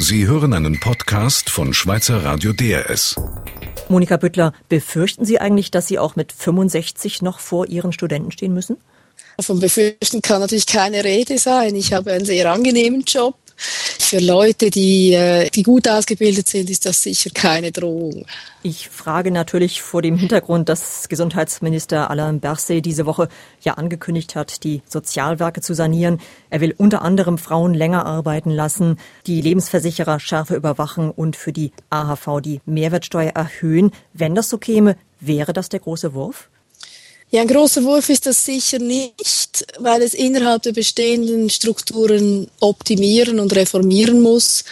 Sie hören einen Podcast von Schweizer Radio DRS. Monika Büttler, befürchten Sie eigentlich, dass Sie auch mit 65 noch vor Ihren Studenten stehen müssen? Von befürchten kann natürlich keine Rede sein. Ich habe einen sehr angenehmen Job. Für Leute, die, äh, die gut ausgebildet sind, ist das sicher keine Drohung. Ich frage natürlich vor dem Hintergrund, dass Gesundheitsminister Alain Berset diese Woche ja angekündigt hat, die Sozialwerke zu sanieren. Er will unter anderem Frauen länger arbeiten lassen, die Lebensversicherer schärfer überwachen und für die AHV die Mehrwertsteuer erhöhen. Wenn das so käme, wäre das der große Wurf? Ja, ein großer Wurf ist das sicher nicht, weil es innerhalb der bestehenden Strukturen optimieren und reformieren muss.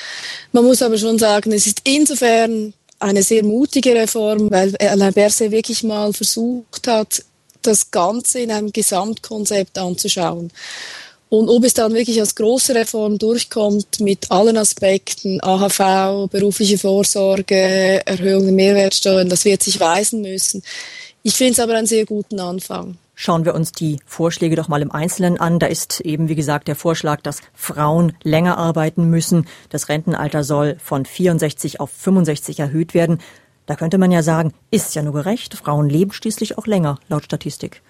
Man muss aber schon sagen, es ist insofern eine sehr mutige Reform, weil Alain Berset wirklich mal versucht hat, das Ganze in einem Gesamtkonzept anzuschauen. Und ob es dann wirklich als große Reform durchkommt mit allen Aspekten, AHV, berufliche Vorsorge, Erhöhung der Mehrwertsteuern, das wird sich weisen müssen. Ich finde es aber einen sehr guten Anfang. Schauen wir uns die Vorschläge doch mal im Einzelnen an. Da ist eben, wie gesagt, der Vorschlag, dass Frauen länger arbeiten müssen. Das Rentenalter soll von 64 auf 65 erhöht werden. Da könnte man ja sagen, ist ja nur gerecht. Frauen leben schließlich auch länger, laut Statistik.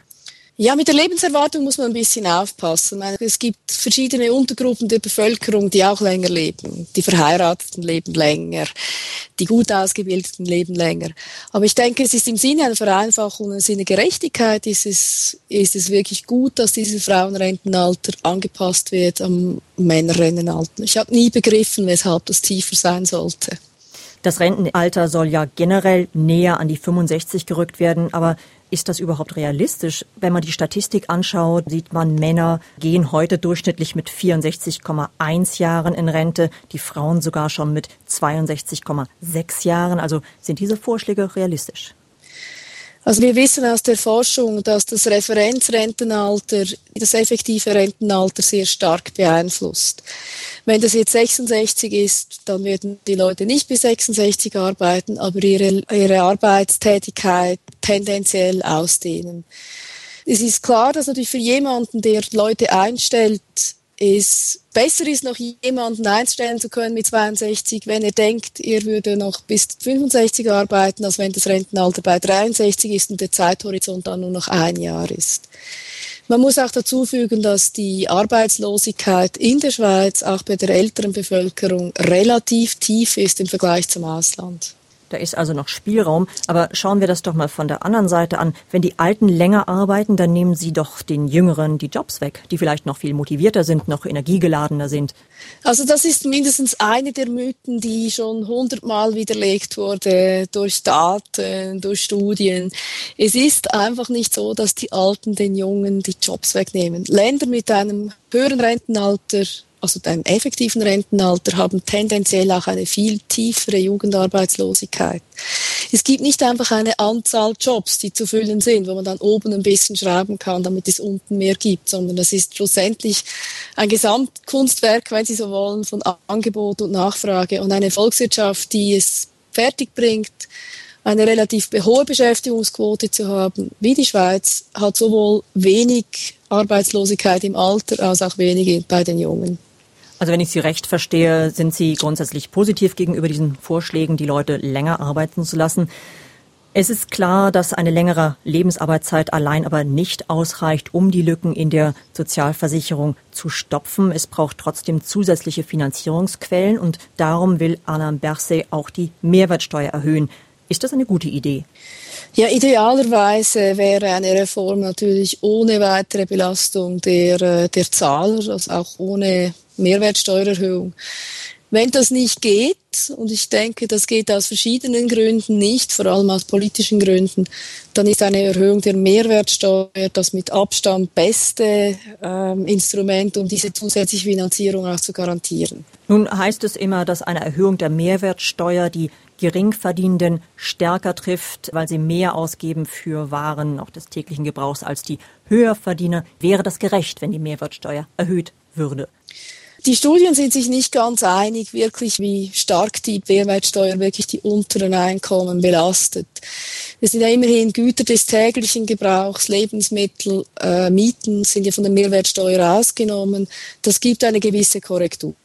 Ja, mit der Lebenserwartung muss man ein bisschen aufpassen. Es gibt verschiedene Untergruppen der Bevölkerung, die auch länger leben. Die Verheirateten leben länger, die gut ausgebildeten leben länger. Aber ich denke, es ist im Sinne einer Vereinfachung, im Sinne Gerechtigkeit ist es, ist es wirklich gut, dass dieses Frauenrentenalter angepasst wird am Männerrentenalter. Ich habe nie begriffen, weshalb das tiefer sein sollte. Das Rentenalter soll ja generell näher an die 65 gerückt werden, aber ist das überhaupt realistisch? Wenn man die Statistik anschaut, sieht man, Männer gehen heute durchschnittlich mit 64,1 Jahren in Rente, die Frauen sogar schon mit 62,6 Jahren. Also sind diese Vorschläge realistisch? Also wir wissen aus der Forschung, dass das Referenzrentenalter das effektive Rentenalter sehr stark beeinflusst. Wenn das jetzt 66 ist, dann werden die Leute nicht bis 66 arbeiten, aber ihre, ihre Arbeitstätigkeit tendenziell ausdehnen. Es ist klar, dass natürlich für jemanden, der Leute einstellt, es besser ist, noch jemanden einstellen zu können mit 62, wenn er denkt, er würde noch bis 65 arbeiten, als wenn das Rentenalter bei 63 ist und der Zeithorizont dann nur noch ein Jahr ist. Man muss auch dazu fügen, dass die Arbeitslosigkeit in der Schweiz auch bei der älteren Bevölkerung relativ tief ist im Vergleich zum Ausland. Da ist also noch Spielraum. Aber schauen wir das doch mal von der anderen Seite an. Wenn die Alten länger arbeiten, dann nehmen sie doch den Jüngeren die Jobs weg, die vielleicht noch viel motivierter sind, noch energiegeladener sind. Also das ist mindestens eine der Mythen, die schon hundertmal widerlegt wurde durch Daten, durch Studien. Es ist einfach nicht so, dass die Alten den Jungen die Jobs wegnehmen. Länder mit einem höheren Rentenalter also einem effektiven Rentenalter, haben tendenziell auch eine viel tiefere Jugendarbeitslosigkeit. Es gibt nicht einfach eine Anzahl Jobs, die zu füllen sind, wo man dann oben ein bisschen schrauben kann, damit es unten mehr gibt, sondern das ist schlussendlich ein Gesamtkunstwerk, wenn Sie so wollen, von Angebot und Nachfrage und eine Volkswirtschaft, die es fertig bringt, eine relativ hohe Beschäftigungsquote zu haben, wie die Schweiz, hat sowohl wenig Arbeitslosigkeit im Alter als auch wenige bei den Jungen. Also wenn ich Sie recht verstehe, sind Sie grundsätzlich positiv gegenüber diesen Vorschlägen, die Leute länger arbeiten zu lassen. Es ist klar, dass eine längere Lebensarbeitszeit allein aber nicht ausreicht, um die Lücken in der Sozialversicherung zu stopfen. Es braucht trotzdem zusätzliche Finanzierungsquellen und darum will Alain Berset auch die Mehrwertsteuer erhöhen. Ist das eine gute Idee? Ja, idealerweise wäre eine Reform natürlich ohne weitere Belastung der, äh, der Zahler, also auch ohne Mehrwertsteuererhöhung. Wenn das nicht geht, und ich denke, das geht aus verschiedenen Gründen nicht, vor allem aus politischen Gründen, dann ist eine Erhöhung der Mehrwertsteuer das mit Abstand beste ähm, Instrument, um diese zusätzliche Finanzierung auch zu garantieren. Nun heißt es immer, dass eine Erhöhung der Mehrwertsteuer die Geringverdienenden stärker trifft, weil sie mehr ausgeben für Waren auch des täglichen Gebrauchs als die Höherverdiener. Wäre das gerecht, wenn die Mehrwertsteuer erhöht würde? Die Studien sind sich nicht ganz einig, wirklich, wie stark die Mehrwertsteuer wirklich die unteren Einkommen belastet. Wir sind ja immerhin Güter des täglichen Gebrauchs, Lebensmittel, äh, Mieten sind ja von der Mehrwertsteuer ausgenommen. Das gibt eine gewisse Korrektur.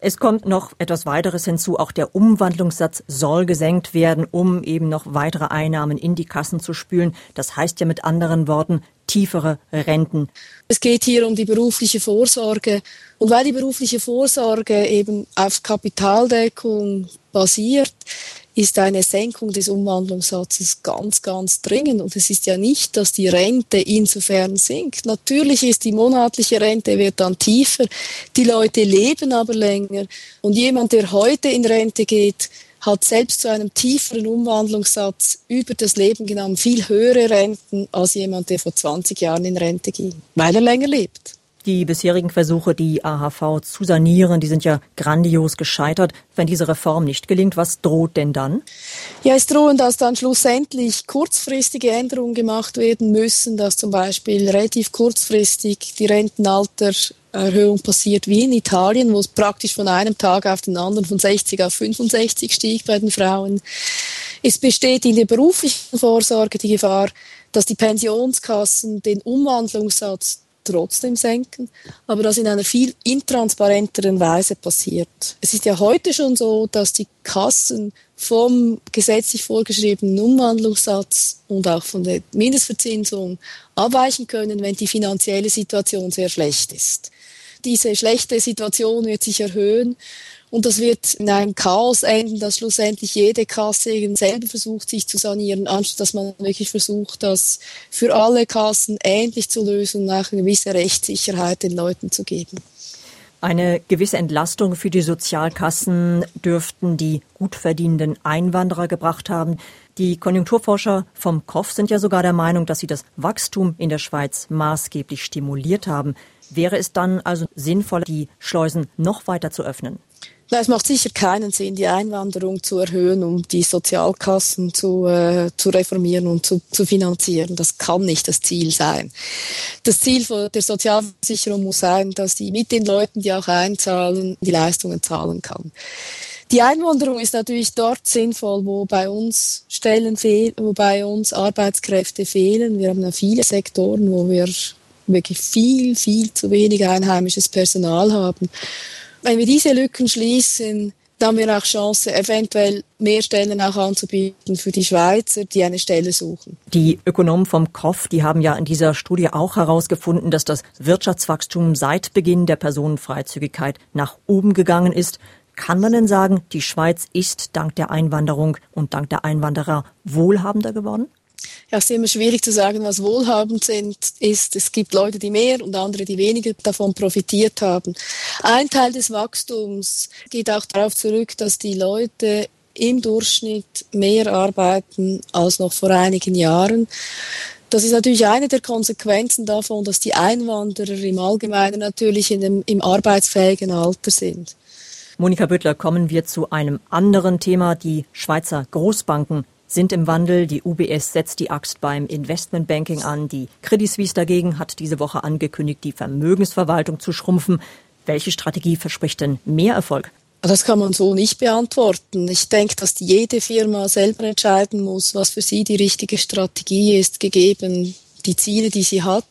Es kommt noch etwas weiteres hinzu. Auch der Umwandlungssatz soll gesenkt werden, um eben noch weitere Einnahmen in die Kassen zu spülen. Das heißt ja mit anderen Worten tiefere Renten. Es geht hier um die berufliche Vorsorge. Und weil die berufliche Vorsorge eben auf Kapitaldeckung basiert, ist eine Senkung des Umwandlungssatzes ganz, ganz dringend. Und es ist ja nicht, dass die Rente insofern sinkt. Natürlich ist die monatliche Rente wird dann tiefer. Die Leute leben aber länger. Und jemand, der heute in Rente geht, hat selbst zu einem tieferen Umwandlungssatz über das Leben genommen viel höhere Renten als jemand, der vor 20 Jahren in Rente ging, weil er länger lebt. Die bisherigen Versuche, die AHV zu sanieren, die sind ja grandios gescheitert. Wenn diese Reform nicht gelingt, was droht denn dann? Ja, es drohen, dass dann schlussendlich kurzfristige Änderungen gemacht werden müssen, dass zum Beispiel relativ kurzfristig die Rentenaltererhöhung passiert wie in Italien, wo es praktisch von einem Tag auf den anderen von 60 auf 65 stieg bei den Frauen. Es besteht in der beruflichen Vorsorge die Gefahr, dass die Pensionskassen den Umwandlungssatz trotzdem senken, aber das in einer viel intransparenteren Weise passiert. Es ist ja heute schon so, dass die Kassen vom gesetzlich vorgeschriebenen Umwandlungssatz und auch von der Mindestverzinsung abweichen können, wenn die finanzielle Situation sehr schlecht ist. Diese schlechte Situation wird sich erhöhen und das wird in einem Chaos enden, dass schlussendlich jede Kasse selber versucht, sich zu sanieren, anstatt dass man wirklich versucht, das für alle Kassen ähnlich zu lösen und auch eine gewisse Rechtssicherheit den Leuten zu geben. Eine gewisse Entlastung für die Sozialkassen dürften die gut verdienenden Einwanderer gebracht haben. Die Konjunkturforscher vom KOF sind ja sogar der Meinung, dass sie das Wachstum in der Schweiz maßgeblich stimuliert haben. Wäre es dann also sinnvoll, die Schleusen noch weiter zu öffnen? Na, es macht sicher keinen Sinn, die Einwanderung zu erhöhen, um die Sozialkassen zu, äh, zu reformieren und zu, zu finanzieren. Das kann nicht das Ziel sein. Das Ziel der Sozialversicherung muss sein, dass die mit den Leuten, die auch einzahlen, die Leistungen zahlen kann. Die Einwanderung ist natürlich dort sinnvoll, wo bei uns Stellen fehlen, wo bei uns Arbeitskräfte fehlen. Wir haben ja viele Sektoren, wo wir wirklich viel, viel zu wenig einheimisches Personal haben. Wenn wir diese Lücken schließen, dann haben wir auch Chance, eventuell mehr Stellen auch anzubieten für die Schweizer, die eine Stelle suchen. Die Ökonomen vom KOF, die haben ja in dieser Studie auch herausgefunden, dass das Wirtschaftswachstum seit Beginn der Personenfreizügigkeit nach oben gegangen ist. Kann man denn sagen, die Schweiz ist dank der Einwanderung und dank der Einwanderer wohlhabender geworden? Ja, es ist immer schwierig zu sagen, was wohlhabend sind, ist. Es gibt Leute, die mehr und andere, die weniger davon profitiert haben. Ein Teil des Wachstums geht auch darauf zurück, dass die Leute im Durchschnitt mehr arbeiten als noch vor einigen Jahren. Das ist natürlich eine der Konsequenzen davon, dass die Einwanderer im Allgemeinen natürlich in dem, im arbeitsfähigen Alter sind. Monika Büttler, kommen wir zu einem anderen Thema. Die Schweizer Großbanken sind im Wandel. Die UBS setzt die Axt beim Investmentbanking an. Die Credit Suisse dagegen hat diese Woche angekündigt, die Vermögensverwaltung zu schrumpfen. Welche Strategie verspricht denn mehr Erfolg? Das kann man so nicht beantworten. Ich denke, dass jede Firma selber entscheiden muss, was für sie die richtige Strategie ist, gegeben die Ziele, die sie hat.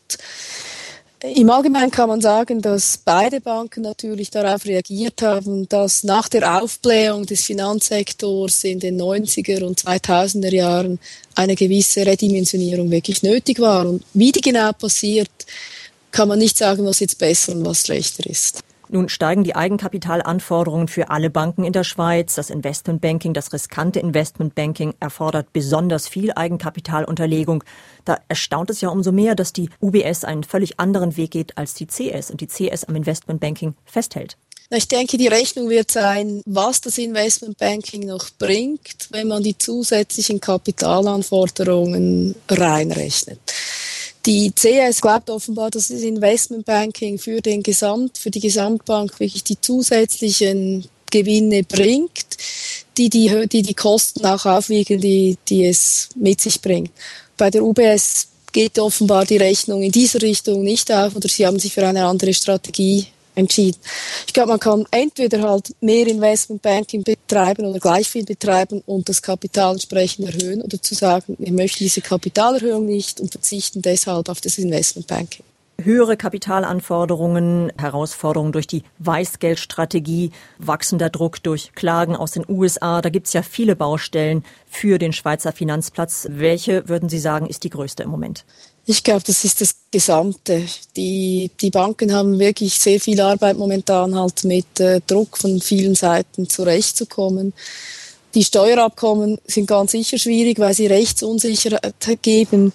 Im Allgemeinen kann man sagen, dass beide Banken natürlich darauf reagiert haben, dass nach der Aufblähung des Finanzsektors in den 90er und 2000er Jahren eine gewisse Redimensionierung wirklich nötig war. Und wie die genau passiert, kann man nicht sagen, was jetzt besser und was schlechter ist. Nun steigen die Eigenkapitalanforderungen für alle Banken in der Schweiz. Das Investmentbanking, das riskante Investmentbanking erfordert besonders viel Eigenkapitalunterlegung. Da erstaunt es ja umso mehr, dass die UBS einen völlig anderen Weg geht als die CS und die CS am Investmentbanking festhält. Ich denke, die Rechnung wird sein, was das Investmentbanking noch bringt, wenn man die zusätzlichen Kapitalanforderungen reinrechnet. Die CS glaubt offenbar, dass das Investmentbanking für den Gesamt, für die Gesamtbank wirklich die zusätzlichen Gewinne bringt, die die, die, die Kosten auch aufwiegen, die, die es mit sich bringt. Bei der UBS geht offenbar die Rechnung in dieser Richtung nicht auf oder sie haben sich für eine andere Strategie entschieden. Ich glaube, man kann entweder halt mehr Investmentbanking betreiben oder gleich viel betreiben und das Kapital entsprechend erhöhen oder zu sagen, wir möchten diese Kapitalerhöhung nicht und verzichten deshalb auf das Investmentbanking. höhere Kapitalanforderungen, Herausforderungen durch die Weißgeldstrategie, wachsender Druck durch Klagen aus den USA. Da gibt es ja viele Baustellen für den Schweizer Finanzplatz. Welche, würden Sie sagen, ist die größte im Moment? Ich glaube, das ist das Gesamte. Die, die Banken haben wirklich sehr viel Arbeit momentan halt mit äh, Druck von vielen Seiten zurechtzukommen. Die Steuerabkommen sind ganz sicher schwierig, weil sie Rechtsunsicherheit geben.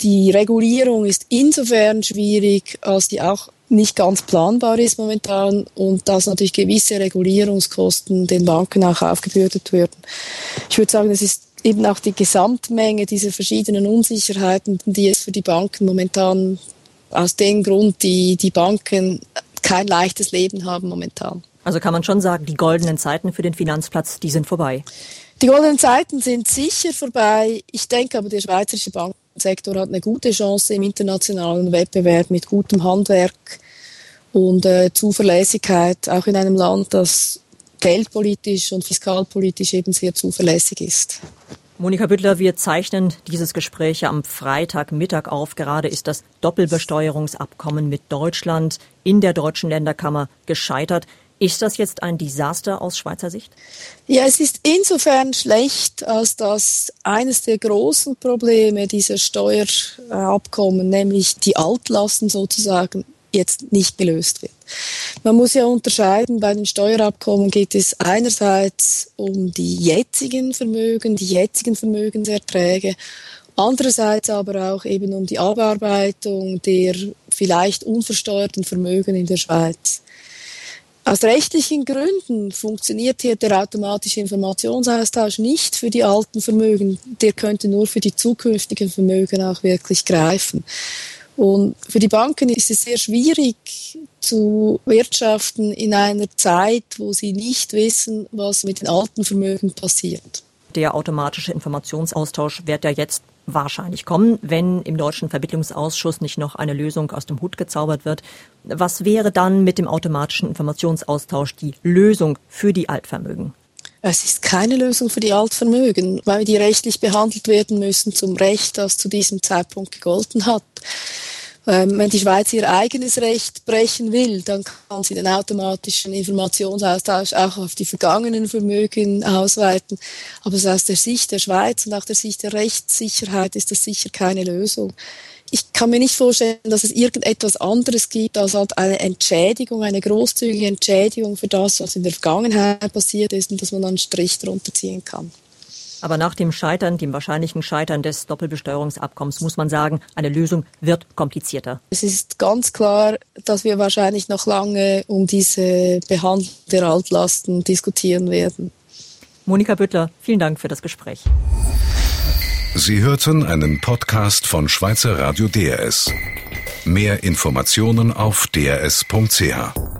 Die Regulierung ist insofern schwierig, als die auch nicht ganz planbar ist momentan und dass natürlich gewisse Regulierungskosten den Banken auch aufgebürdet werden. Ich würde sagen, es ist eben auch die Gesamtmenge dieser verschiedenen Unsicherheiten, die es für die Banken momentan aus dem Grund, die die Banken kein leichtes Leben haben momentan. Also kann man schon sagen, die goldenen Zeiten für den Finanzplatz, die sind vorbei. Die goldenen Zeiten sind sicher vorbei. Ich denke aber, der schweizerische Bankensektor hat eine gute Chance im internationalen Wettbewerb mit gutem Handwerk und äh, Zuverlässigkeit, auch in einem Land, das geldpolitisch und fiskalpolitisch eben sehr zuverlässig ist. Monika Büttler, wir zeichnen dieses Gespräch am Freitagmittag auf. Gerade ist das Doppelbesteuerungsabkommen mit Deutschland in der deutschen Länderkammer gescheitert. Ist das jetzt ein Desaster aus Schweizer Sicht? Ja, es ist insofern schlecht, als dass eines der großen Probleme dieser Steuerabkommen, nämlich die Altlasten sozusagen, jetzt nicht gelöst wird. Man muss ja unterscheiden, bei den Steuerabkommen geht es einerseits um die jetzigen Vermögen, die jetzigen Vermögenserträge, andererseits aber auch eben um die Abarbeitung der vielleicht unversteuerten Vermögen in der Schweiz. Aus rechtlichen Gründen funktioniert hier der automatische Informationsaustausch nicht für die alten Vermögen. Der könnte nur für die zukünftigen Vermögen auch wirklich greifen. Und für die Banken ist es sehr schwierig zu wirtschaften in einer Zeit, wo sie nicht wissen, was mit den alten Vermögen passiert. Der automatische Informationsaustausch wird ja jetzt wahrscheinlich kommen, wenn im deutschen Vermittlungsausschuss nicht noch eine Lösung aus dem Hut gezaubert wird. Was wäre dann mit dem automatischen Informationsaustausch die Lösung für die Altvermögen? Es ist keine Lösung für die Altvermögen, weil die rechtlich behandelt werden müssen zum Recht, das zu diesem Zeitpunkt gegolten hat. Ähm, wenn die Schweiz ihr eigenes Recht brechen will, dann kann sie den automatischen Informationsaustausch auch auf die vergangenen Vermögen ausweiten. Aber aus der Sicht der Schweiz und auch der Sicht der Rechtssicherheit ist das sicher keine Lösung. Ich kann mir nicht vorstellen, dass es irgendetwas anderes gibt als halt eine Entschädigung, eine großzügige Entschädigung für das, was in der Vergangenheit passiert ist und dass man einen Strich drunter ziehen kann. Aber nach dem Scheitern, dem wahrscheinlichen Scheitern des Doppelbesteuerungsabkommens, muss man sagen, eine Lösung wird komplizierter. Es ist ganz klar, dass wir wahrscheinlich noch lange um diese Behandlung der Altlasten diskutieren werden. Monika Büttler, vielen Dank für das Gespräch. Sie hörten einen Podcast von Schweizer Radio DRS. Mehr Informationen auf drs.ch.